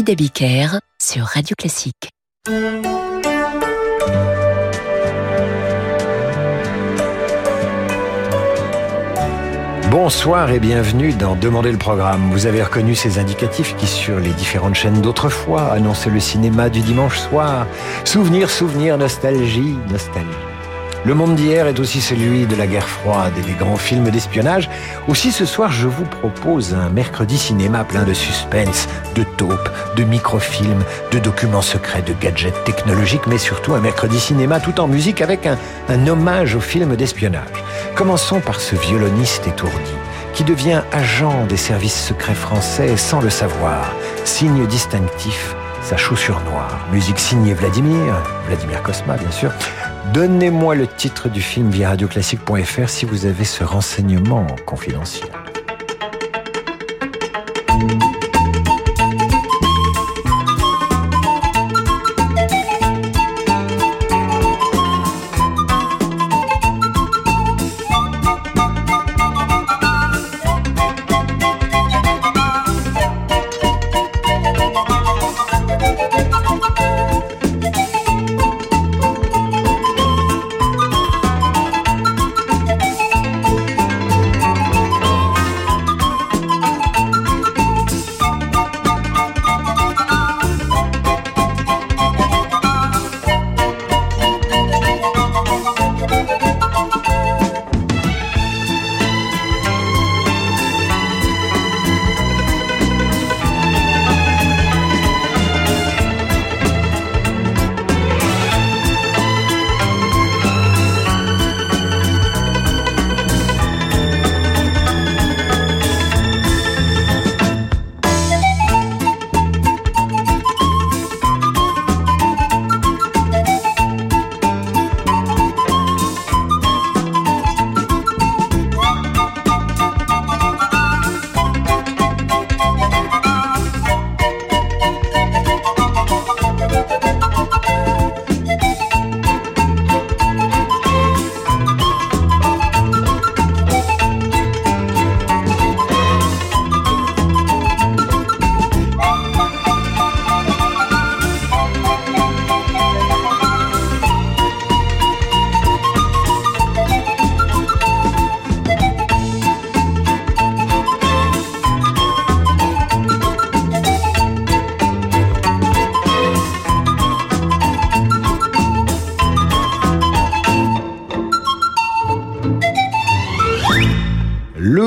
David sur Radio Classique. Bonsoir et bienvenue dans Demander le programme. Vous avez reconnu ces indicatifs qui, sur les différentes chaînes d'autrefois, annonçaient le cinéma du dimanche soir. Souvenir, souvenir, nostalgie, nostalgie. Le monde d'hier est aussi celui de la guerre froide et des grands films d'espionnage. Aussi ce soir, je vous propose un mercredi cinéma plein de suspense, de taupes, de microfilms, de documents secrets, de gadgets technologiques, mais surtout un mercredi cinéma tout en musique avec un, un hommage aux films d'espionnage. Commençons par ce violoniste étourdi qui devient agent des services secrets français sans le savoir. Signe distinctif, sa chaussure noire. Musique signée Vladimir, Vladimir Kosma bien sûr. Donnez-moi le titre du film via radioclassique.fr si vous avez ce renseignement confidentiel.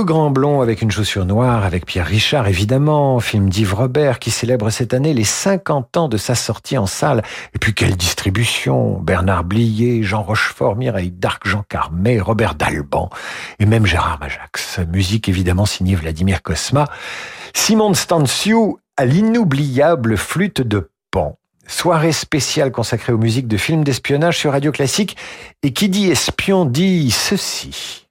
Grand blond avec une chaussure noire, avec Pierre Richard évidemment, film d'Yves Robert qui célèbre cette année les 50 ans de sa sortie en salle. Et puis quelle distribution Bernard Blier, Jean Rochefort, Mireille Darc, Jean Carmet, Robert Dalban et même Gérard Majax. Musique évidemment signée Vladimir Kosma. Simon Stanciu à l'inoubliable flûte de Pan. Soirée spéciale consacrée aux musiques de films d'espionnage sur Radio Classique. Et qui dit espion dit ceci.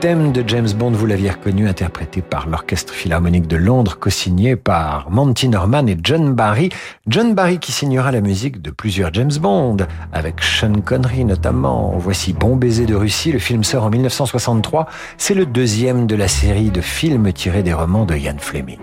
Thème de James Bond, vous l'aviez reconnu, interprété par l'Orchestre Philharmonique de Londres, co-signé par Monty Norman et John Barry. John Barry qui signera la musique de plusieurs James Bond, avec Sean Connery notamment. Voici Bon baiser de Russie, le film sort en 1963. C'est le deuxième de la série de films tirés des romans de Ian Fleming.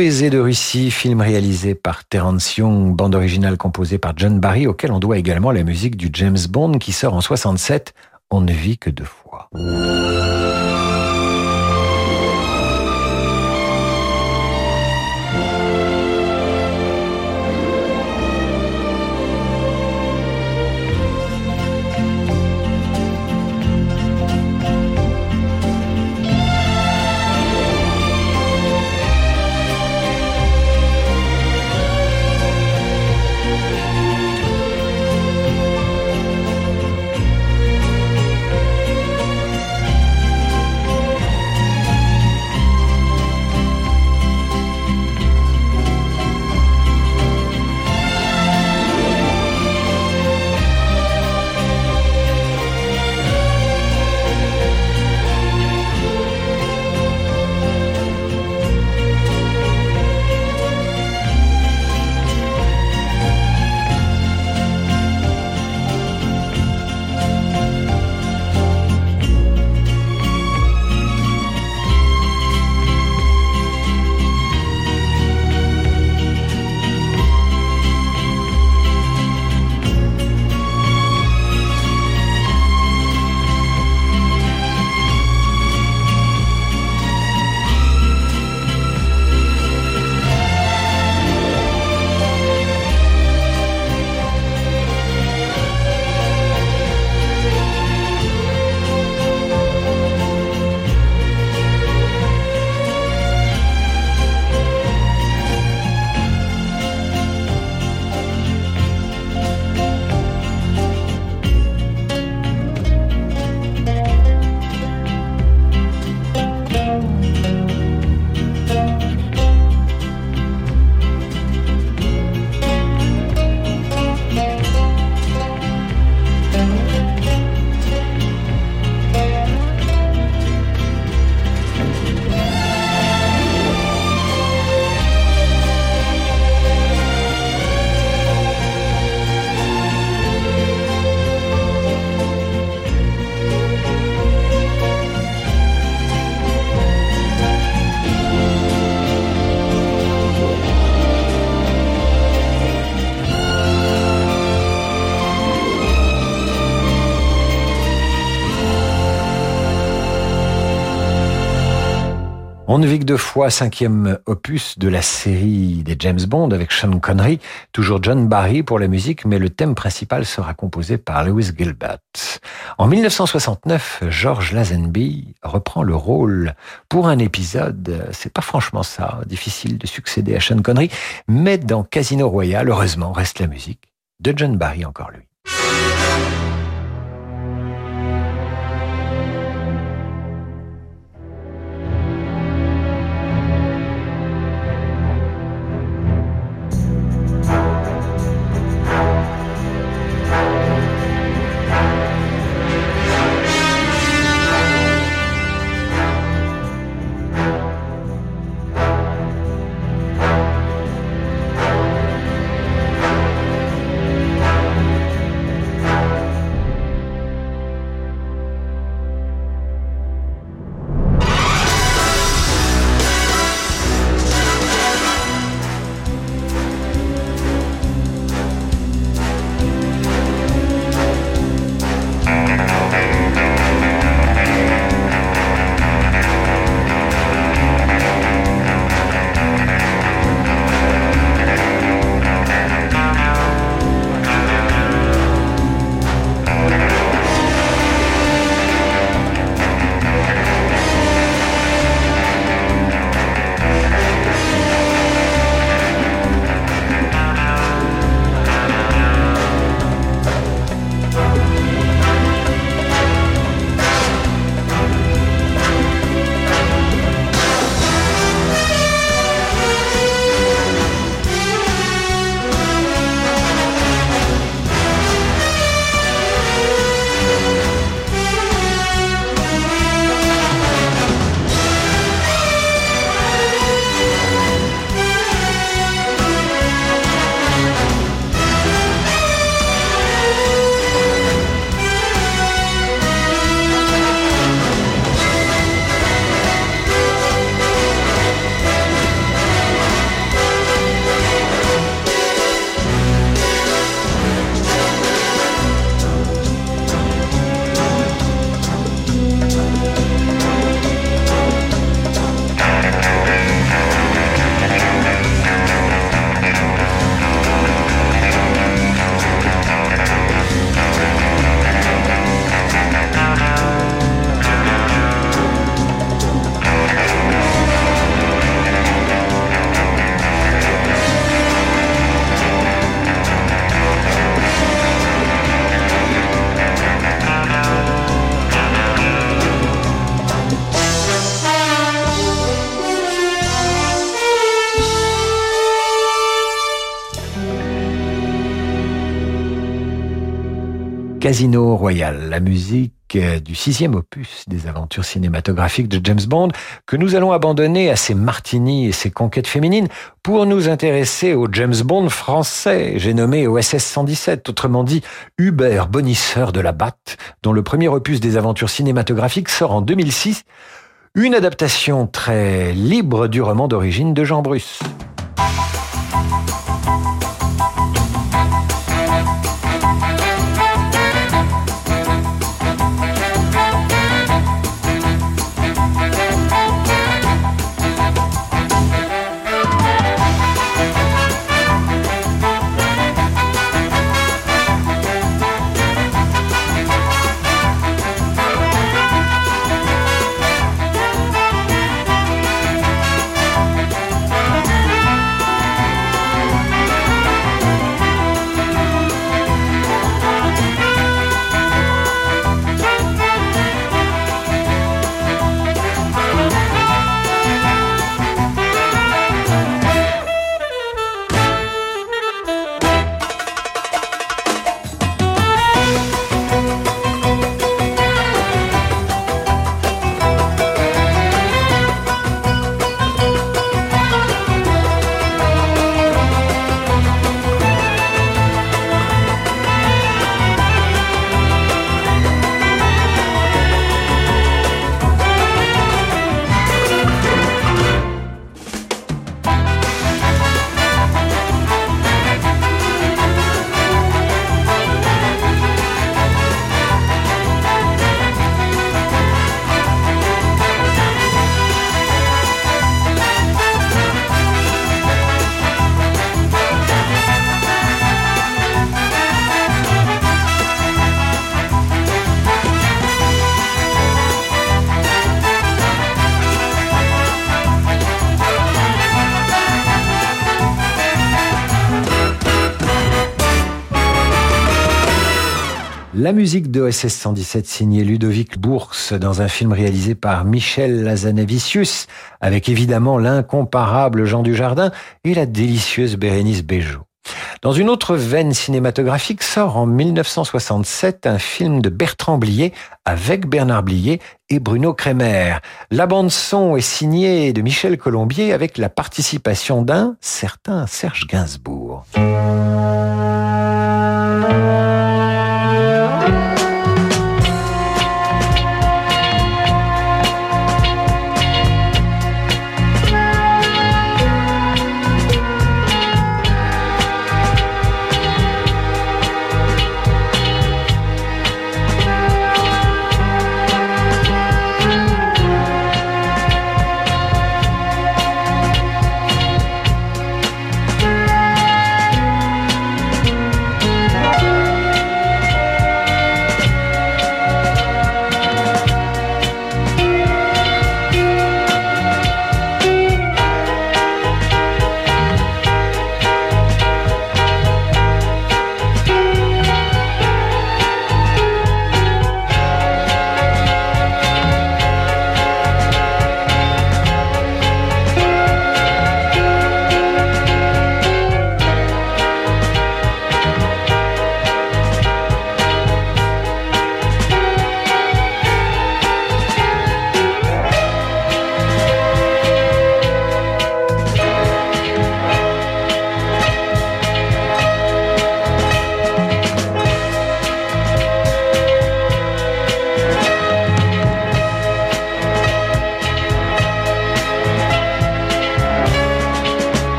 Baiser de Russie, film réalisé par Terence Young, bande originale composée par John Barry, auquel on doit également la musique du James Bond qui sort en 67, On ne vit que deux fois. Que deux fois, cinquième opus de la série des James Bond avec Sean Connery, toujours John Barry pour la musique, mais le thème principal sera composé par Lewis Gilbert. En 1969, George Lazenby reprend le rôle pour un épisode. C'est pas franchement ça, difficile de succéder à Sean Connery, mais dans Casino Royale, heureusement, reste la musique de John Barry encore lui. Casino Royal, la musique euh, du sixième opus des aventures cinématographiques de James Bond, que nous allons abandonner à ses martinis et ses conquêtes féminines pour nous intéresser au James Bond français, j'ai nommé OSS 117, autrement dit Hubert Bonisseur de la Batte, dont le premier opus des aventures cinématographiques sort en 2006, une adaptation très libre du roman d'origine de Jean Bruce. La musique de OSS 117 signée Ludovic Bourse dans un film réalisé par Michel Lazanavicius avec évidemment l'incomparable Jean Dujardin et la délicieuse Bérénice Bejo. Dans une autre veine cinématographique sort en 1967 un film de Bertrand Blier avec Bernard Blier et Bruno Kremer. La bande son est signée de Michel Colombier avec la participation d'un certain Serge Gainsbourg.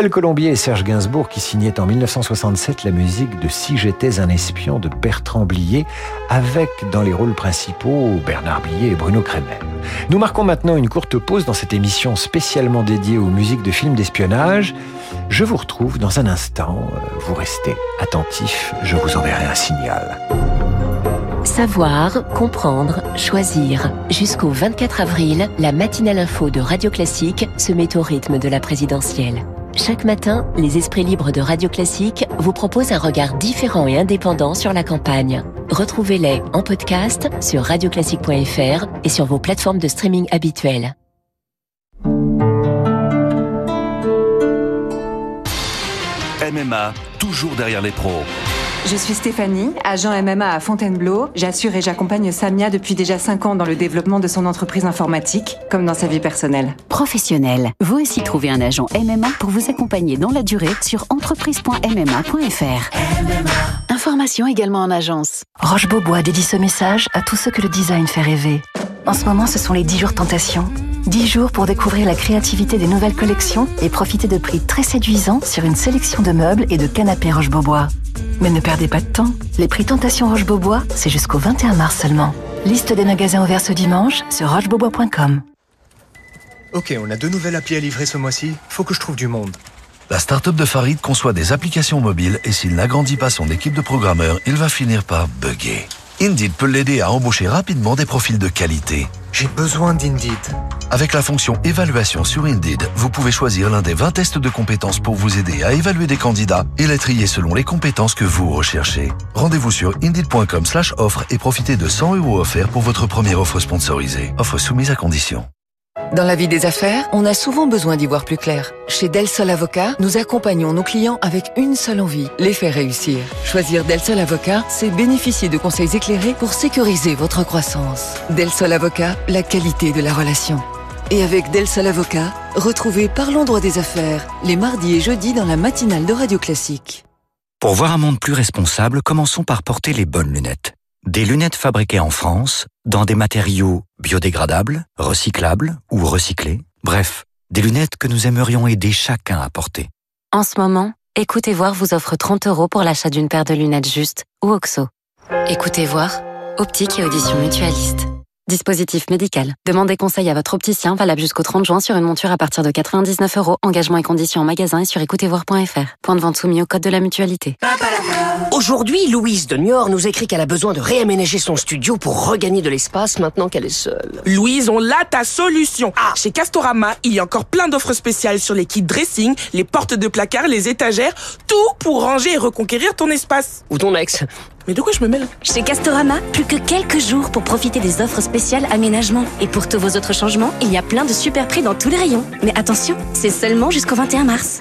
Michel Colombier et Serge Gainsbourg qui signaient en 1967 la musique de Si j'étais un espion de Bertrand Blier avec dans les rôles principaux Bernard Blier et Bruno Kremer. Nous marquons maintenant une courte pause dans cette émission spécialement dédiée aux musiques de films d'espionnage. Je vous retrouve dans un instant. Vous restez attentifs, je vous enverrai un signal. Savoir, comprendre, choisir. Jusqu'au 24 avril, la matinale info de Radio Classique se met au rythme de la présidentielle. Chaque matin, les esprits libres de Radio Classique vous proposent un regard différent et indépendant sur la campagne. Retrouvez-les en podcast sur radioclassique.fr et sur vos plateformes de streaming habituelles. MMA, toujours derrière les pros. Je suis Stéphanie, agent MMA à Fontainebleau. J'assure et j'accompagne Samia depuis déjà 5 ans dans le développement de son entreprise informatique, comme dans sa vie personnelle. Professionnel, vous aussi trouvez un agent MMA pour vous accompagner dans la durée sur entreprise.mma.fr. Information également en agence. Roche Beaubois dédie ce message à tous ceux que le design fait rêver. En ce moment, ce sont les 10 jours tentation. 10 jours pour découvrir la créativité des nouvelles collections et profiter de prix très séduisants sur une sélection de meubles et de canapés Roche Beaubois. Mais ne perdez pas de temps. Les prix Tentation Roche-Beaubois, c'est jusqu'au 21 mars seulement. Liste des magasins ouverts ce dimanche sur rochebeaubois.com. Ok, on a deux nouvelles applis à livrer ce mois-ci. Faut que je trouve du monde. La start-up de Farid conçoit des applications mobiles et s'il n'agrandit pas son équipe de programmeurs, il va finir par bugger. Indeed peut l'aider à embaucher rapidement des profils de qualité. J'ai besoin d'Indeed. Avec la fonction évaluation sur Indeed, vous pouvez choisir l'un des 20 tests de compétences pour vous aider à évaluer des candidats et les trier selon les compétences que vous recherchez. Rendez-vous sur indeed.com slash offre et profitez de 100 euros offerts pour votre première offre sponsorisée. Offre soumise à condition. Dans la vie des affaires, on a souvent besoin d'y voir plus clair. Chez Del Sol Avocat, nous accompagnons nos clients avec une seule envie, les faire réussir. Choisir Del Sol Avocat, c'est bénéficier de conseils éclairés pour sécuriser votre croissance. Del Sol Avocat, la qualité de la relation. Et avec Del Sol Avocat, retrouvez Parlons droit des affaires, les mardis et jeudis dans la matinale de Radio Classique. Pour voir un monde plus responsable, commençons par porter les bonnes lunettes. Des lunettes fabriquées en France, dans des matériaux biodégradables, recyclables ou recyclés. Bref, des lunettes que nous aimerions aider chacun à porter. En ce moment, Écoutez Voir vous offre 30 euros pour l'achat d'une paire de lunettes juste ou OXO. Écoutez Voir, optique et audition mutualiste. Dispositif médical. Demandez conseil à votre opticien valable jusqu'au 30 juin sur une monture à partir de 99 euros. Engagement et conditions en magasin et sur écoutezvoir.fr. Point de vente soumis au code de la mutualité. Aujourd'hui, Louise de Niort nous écrit qu'elle a besoin de réaménager son studio pour regagner de l'espace maintenant qu'elle est seule. Louise, on l'a ta solution. Ah. Chez Castorama, il y a encore plein d'offres spéciales sur les kits dressing, les portes de placard, les étagères, tout pour ranger et reconquérir ton espace. Ou ton ex. Mais de quoi je me mêle Chez Castorama, plus que quelques jours pour profiter des offres spéciales aménagement. Et pour tous vos autres changements, il y a plein de super prix dans tous les rayons. Mais attention, c'est seulement jusqu'au 21 mars.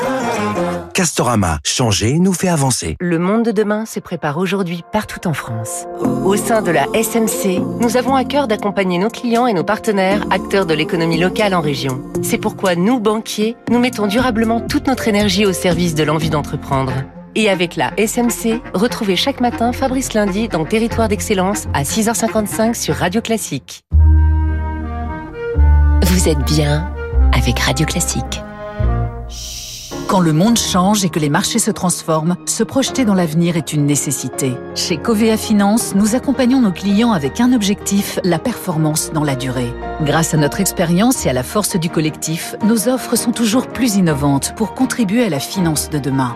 Castorama, changer nous fait avancer. Le monde de demain se prépare aujourd'hui partout en France. Au sein de la SMC, nous avons à cœur d'accompagner nos clients et nos partenaires, acteurs de l'économie locale en région. C'est pourquoi nous, banquiers, nous mettons durablement toute notre énergie au service de l'envie d'entreprendre. Et avec la SMC, retrouvez chaque matin Fabrice Lundi dans Territoire d'Excellence à 6h55 sur Radio Classique. Vous êtes bien avec Radio Classique. Quand le monde change et que les marchés se transforment, se projeter dans l'avenir est une nécessité. Chez Covea Finance, nous accompagnons nos clients avec un objectif, la performance dans la durée. Grâce à notre expérience et à la force du collectif, nos offres sont toujours plus innovantes pour contribuer à la finance de demain.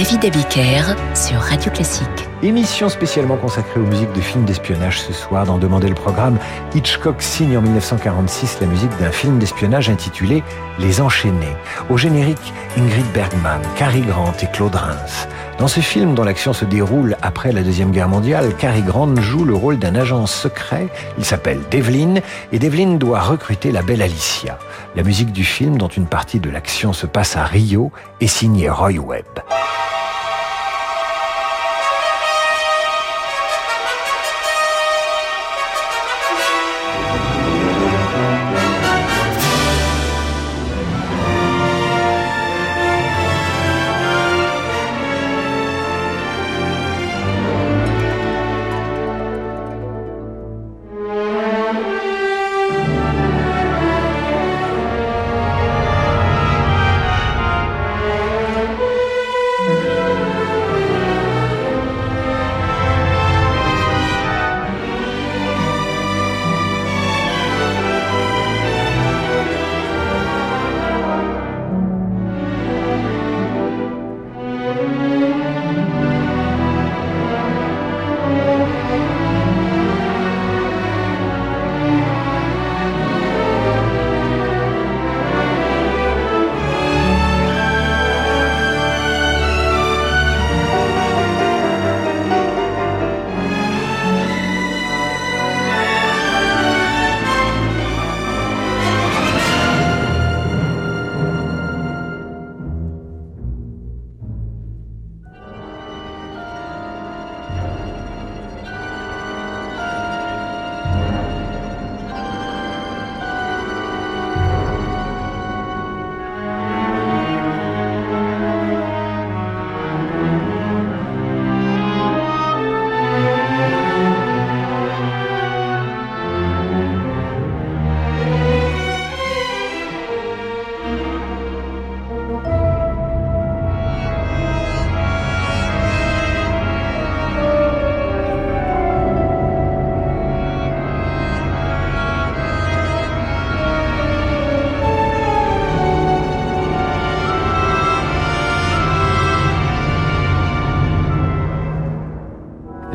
David Abiker sur Radio Classique. Émission spécialement consacrée aux musiques de films d'espionnage ce soir. Dans Demander le programme, Hitchcock signe en 1946 la musique d'un film d'espionnage intitulé Les Enchaînés. Au générique, Ingrid Bergman, Cary Grant et Claude Reims. Dans ce film, dont l'action se déroule après la Deuxième Guerre mondiale, Cary Grant joue le rôle d'un agent secret. Il s'appelle Devlin et Devlin doit recruter la belle Alicia. La musique du film, dont une partie de l'action se passe à Rio, est signée Roy Webb.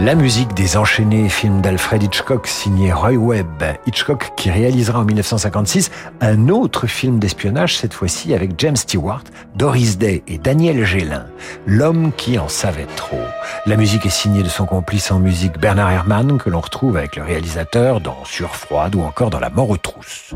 La musique des enchaînés films d'Alfred Hitchcock signé Roy Webb. Hitchcock qui réalisera en 1956 un autre film d'espionnage, cette fois-ci avec James Stewart, Doris Day et Daniel Gélin. L'homme qui en savait trop. La musique est signée de son complice en musique Bernard Herrmann que l'on retrouve avec le réalisateur dans Surfroide ou encore dans La mort aux trousses.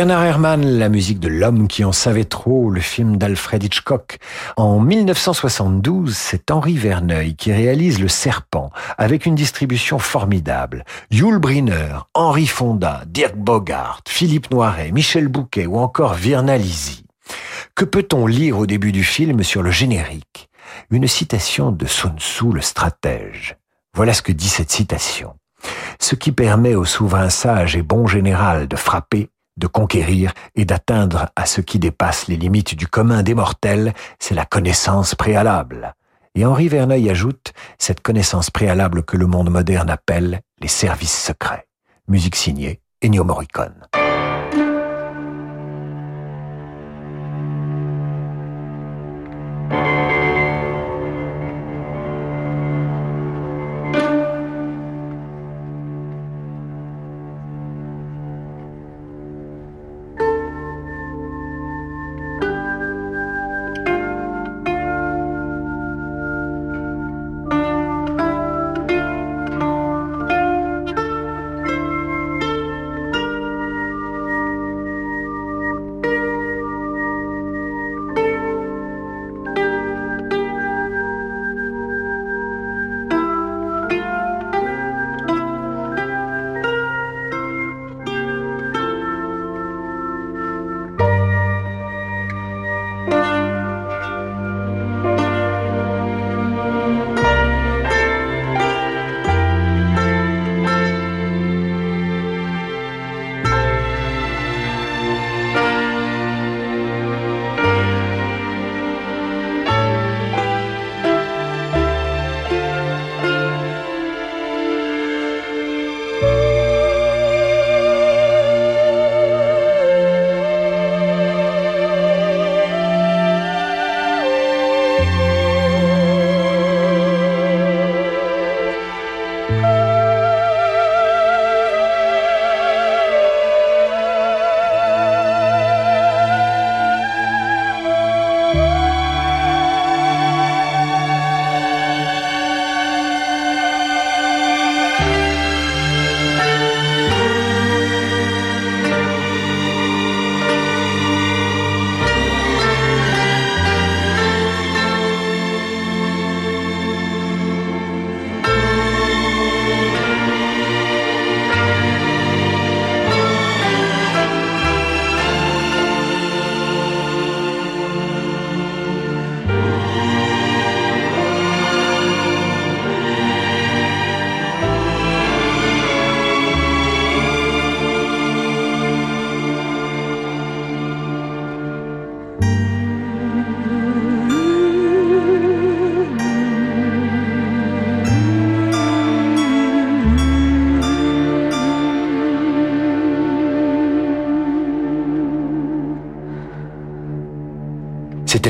Bernard Herrmann, la musique de L'homme qui en savait trop, le film d'Alfred Hitchcock. En 1972, c'est Henri Verneuil qui réalise Le Serpent avec une distribution formidable. Yul Brynner, Henri Fonda, Dirk Bogart, Philippe Noiret, Michel Bouquet ou encore Virna Lisi. Que peut-on lire au début du film sur le générique? Une citation de Sun Tzu, le stratège. Voilà ce que dit cette citation. Ce qui permet au souverain sage et bon général de frapper, de conquérir et d'atteindre à ce qui dépasse les limites du commun des mortels, c'est la connaissance préalable. Et Henri Verneuil ajoute cette connaissance préalable que le monde moderne appelle les services secrets. Musique signée Ennio Morricone.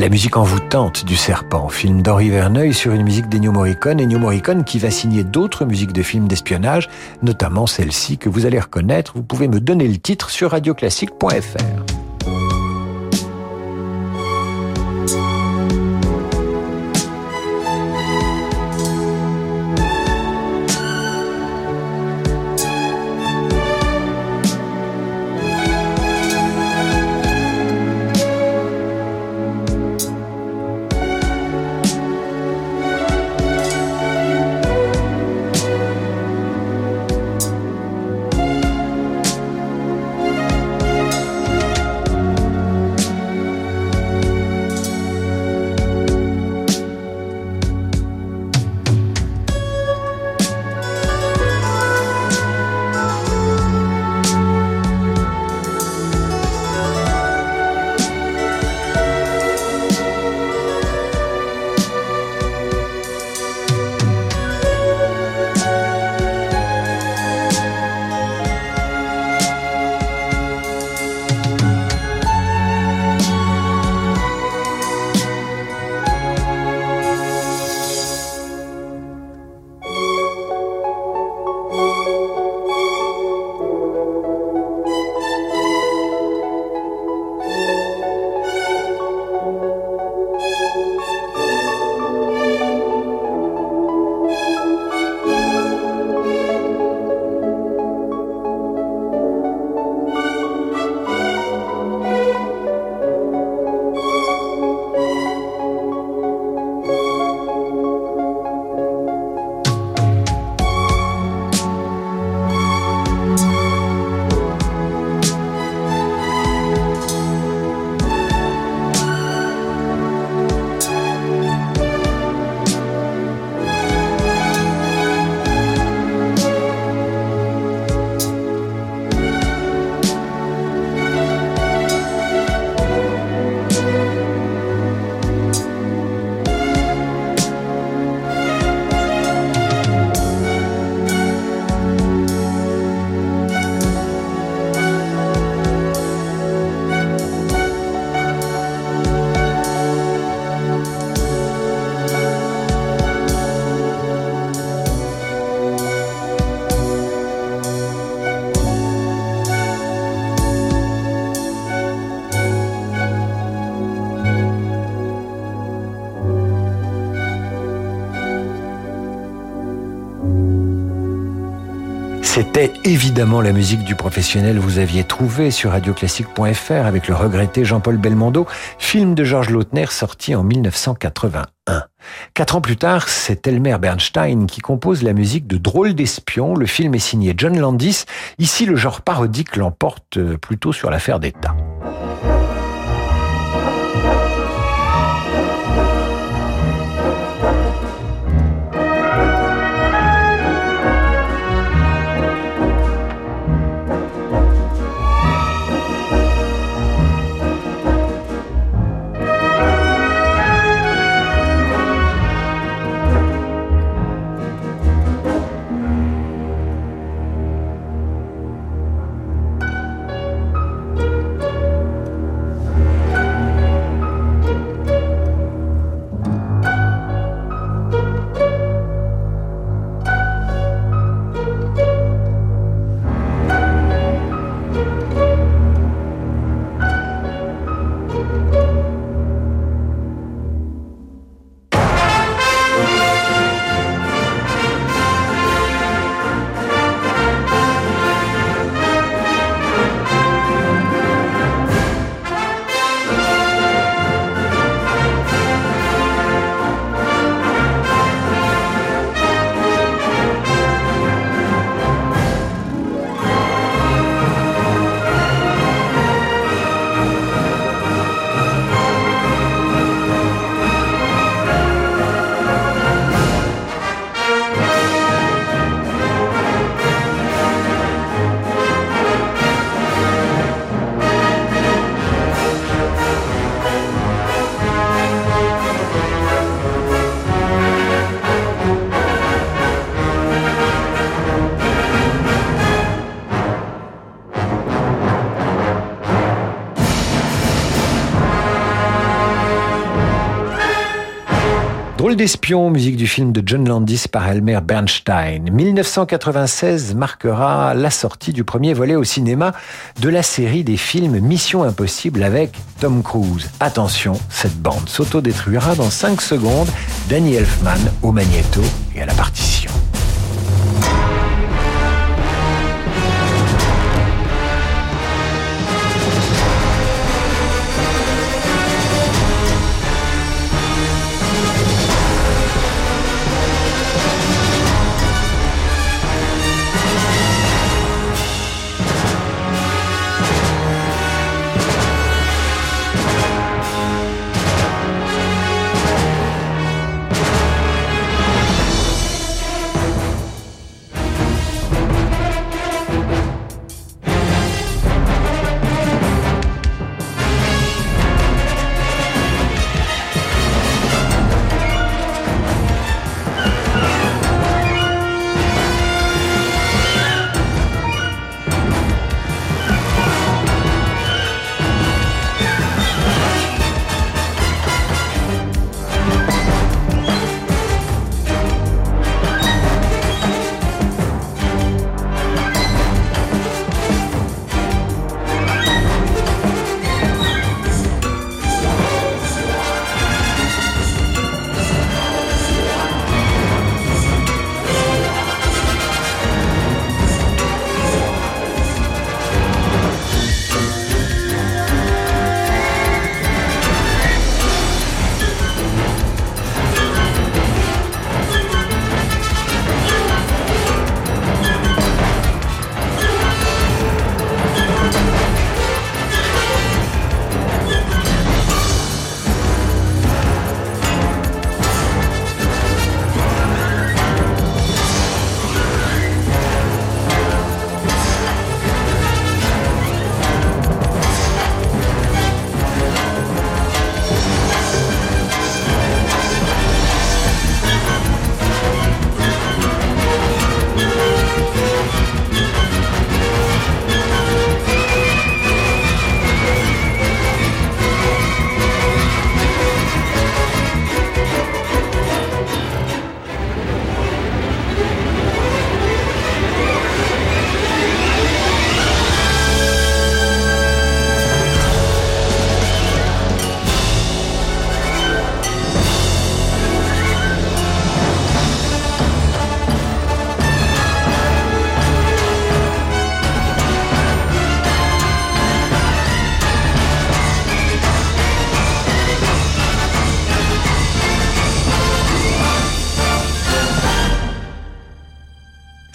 La musique envoûtante du Serpent, film d'Henri Verneuil sur une musique d'Ennio Morricone. Ennio Morricone qui va signer d'autres musiques de films d'espionnage, notamment celle-ci que vous allez reconnaître. Vous pouvez me donner le titre sur radioclassique.fr. C'était évidemment la musique du professionnel vous aviez trouvé sur radioclassique.fr avec le regretté Jean-Paul Belmondo, film de Georges Lautner sorti en 1981. Quatre ans plus tard, c'est Elmer Bernstein qui compose la musique de Drôle d'espion. Le film est signé John Landis. Ici, le genre parodique l'emporte plutôt sur l'affaire d'État. D'espion, musique du film de John Landis par Elmer Bernstein. 1996 marquera la sortie du premier volet au cinéma de la série des films Mission Impossible avec Tom Cruise. Attention, cette bande s'autodétruira dans 5 secondes. Danny Elfman au magnéto et à la partition.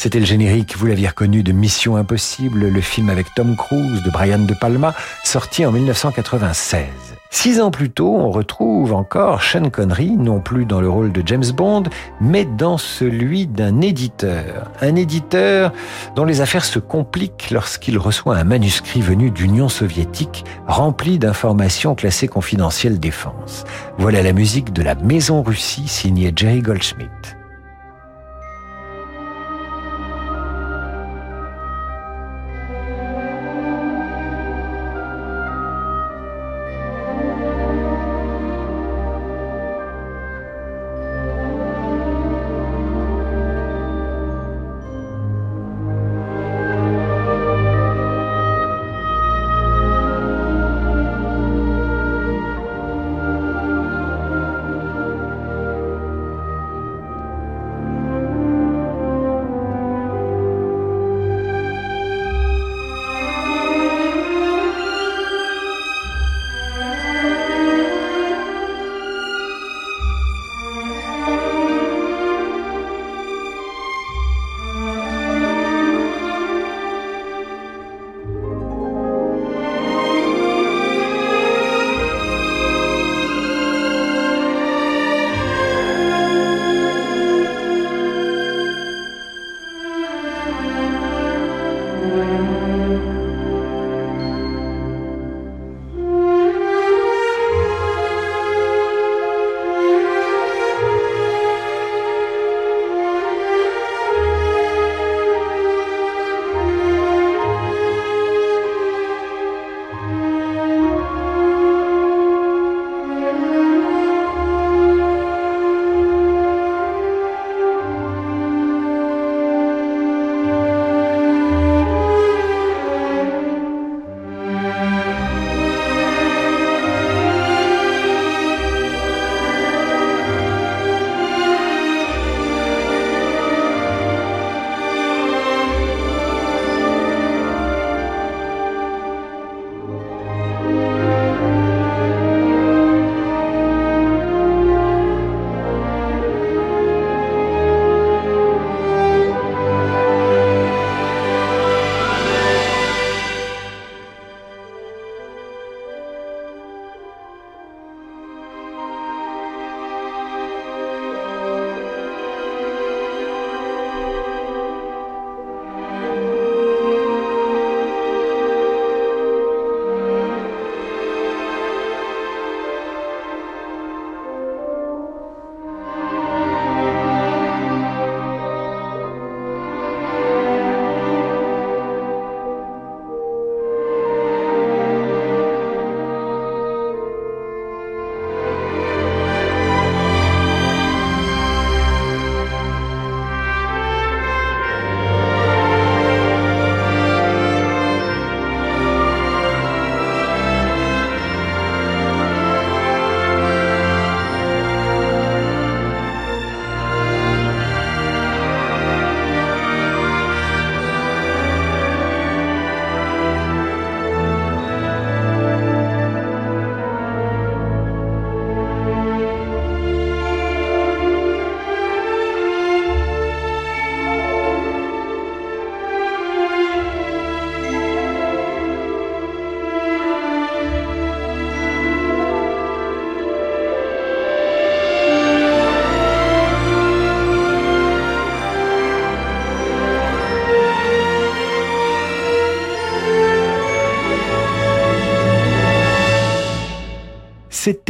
C'était le générique, vous l'aviez reconnu, de Mission Impossible, le film avec Tom Cruise de Brian De Palma, sorti en 1996. Six ans plus tôt, on retrouve encore Sean Connery, non plus dans le rôle de James Bond, mais dans celui d'un éditeur. Un éditeur dont les affaires se compliquent lorsqu'il reçoit un manuscrit venu d'Union soviétique rempli d'informations classées confidentielles défense. Voilà la musique de la Maison Russie signée Jerry Goldschmidt.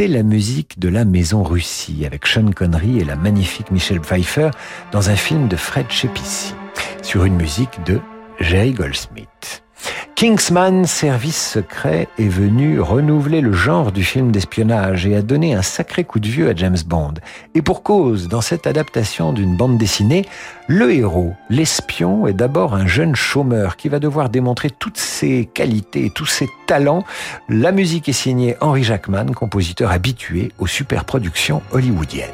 La musique de la Maison Russie avec Sean Connery et la magnifique Michelle Pfeiffer dans un film de Fred Chepissi sur une musique de Jerry Goldsmith. Kingsman Service Secret est venu renouveler le genre du film d'espionnage et a donné un sacré coup de vieux à James Bond. Et pour cause, dans cette adaptation d'une bande dessinée, le héros, l'espion, est d'abord un jeune chômeur qui va devoir démontrer toutes ses qualités tous ses talents. La musique est signée Henry Jackman, compositeur habitué aux superproductions hollywoodiennes.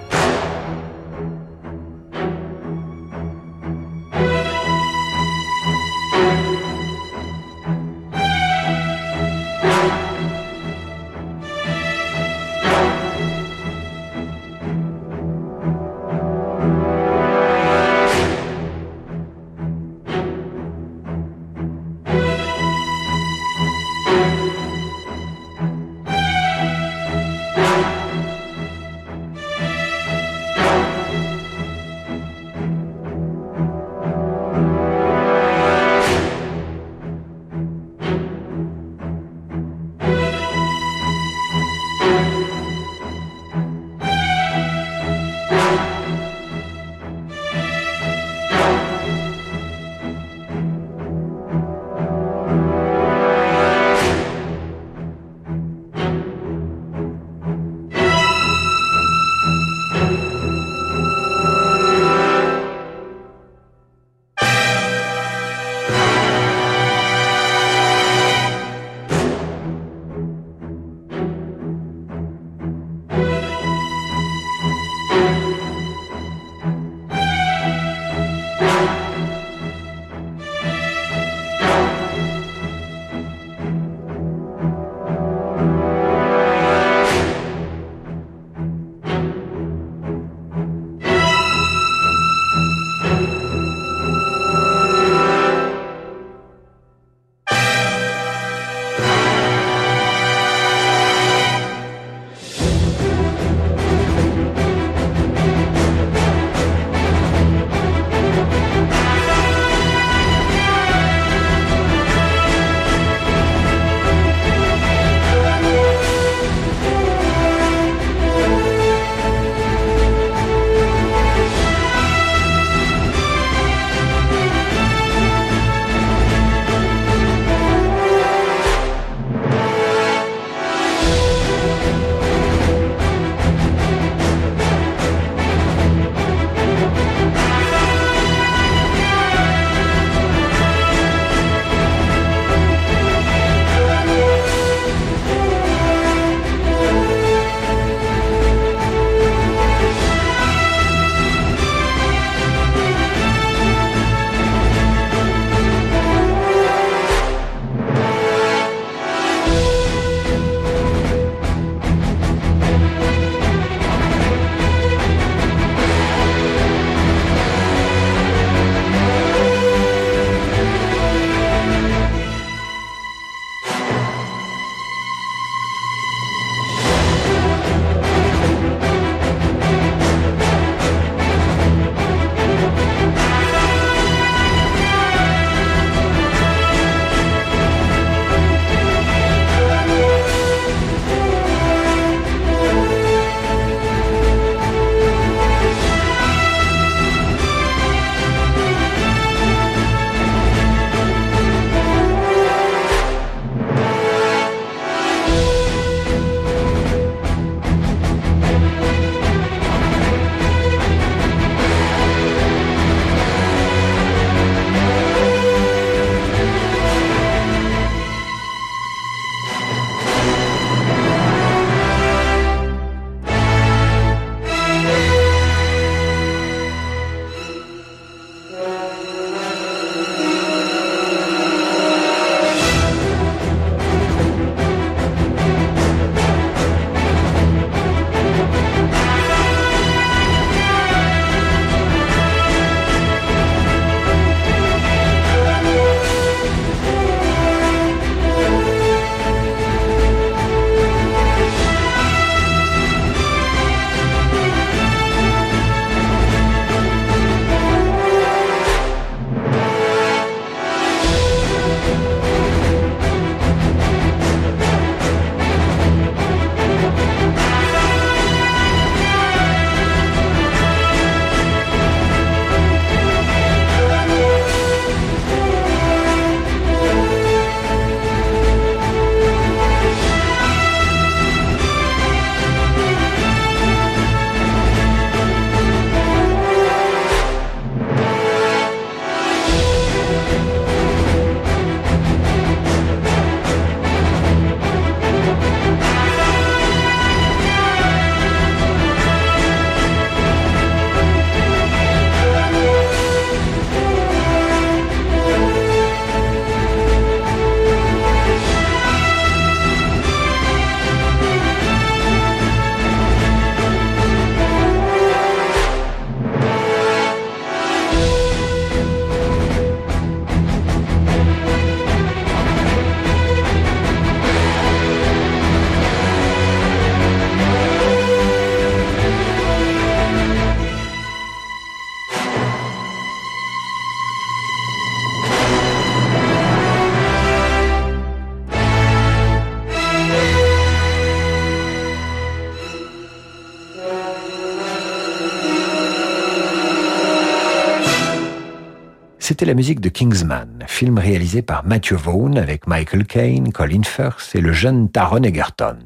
C'était la musique de Kingsman, film réalisé par Matthew Vaughn avec Michael Caine, Colin Firth et le jeune Taron Egerton.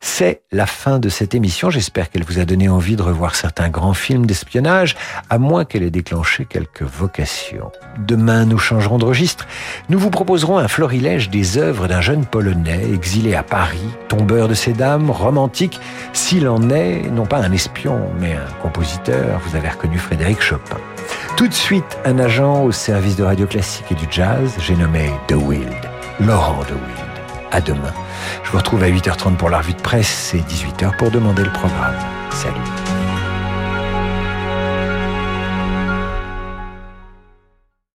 C'est la fin de cette émission. J'espère qu'elle vous a donné envie de revoir certains grands films d'espionnage, à moins qu'elle ait déclenché quelques vocations. Demain, nous changerons de registre. Nous vous proposerons un florilège des œuvres d'un jeune Polonais exilé à Paris, tombeur de ces dames, romantique, s'il en est, non pas un espion, mais un compositeur. Vous avez reconnu Frédéric Chopin. Tout de suite, un agent au service de radio classique et du jazz, j'ai nommé The Wild, Laurent The Wild. À demain. Je vous retrouve à 8h30 pour la revue de presse et 18h pour demander le programme. Salut.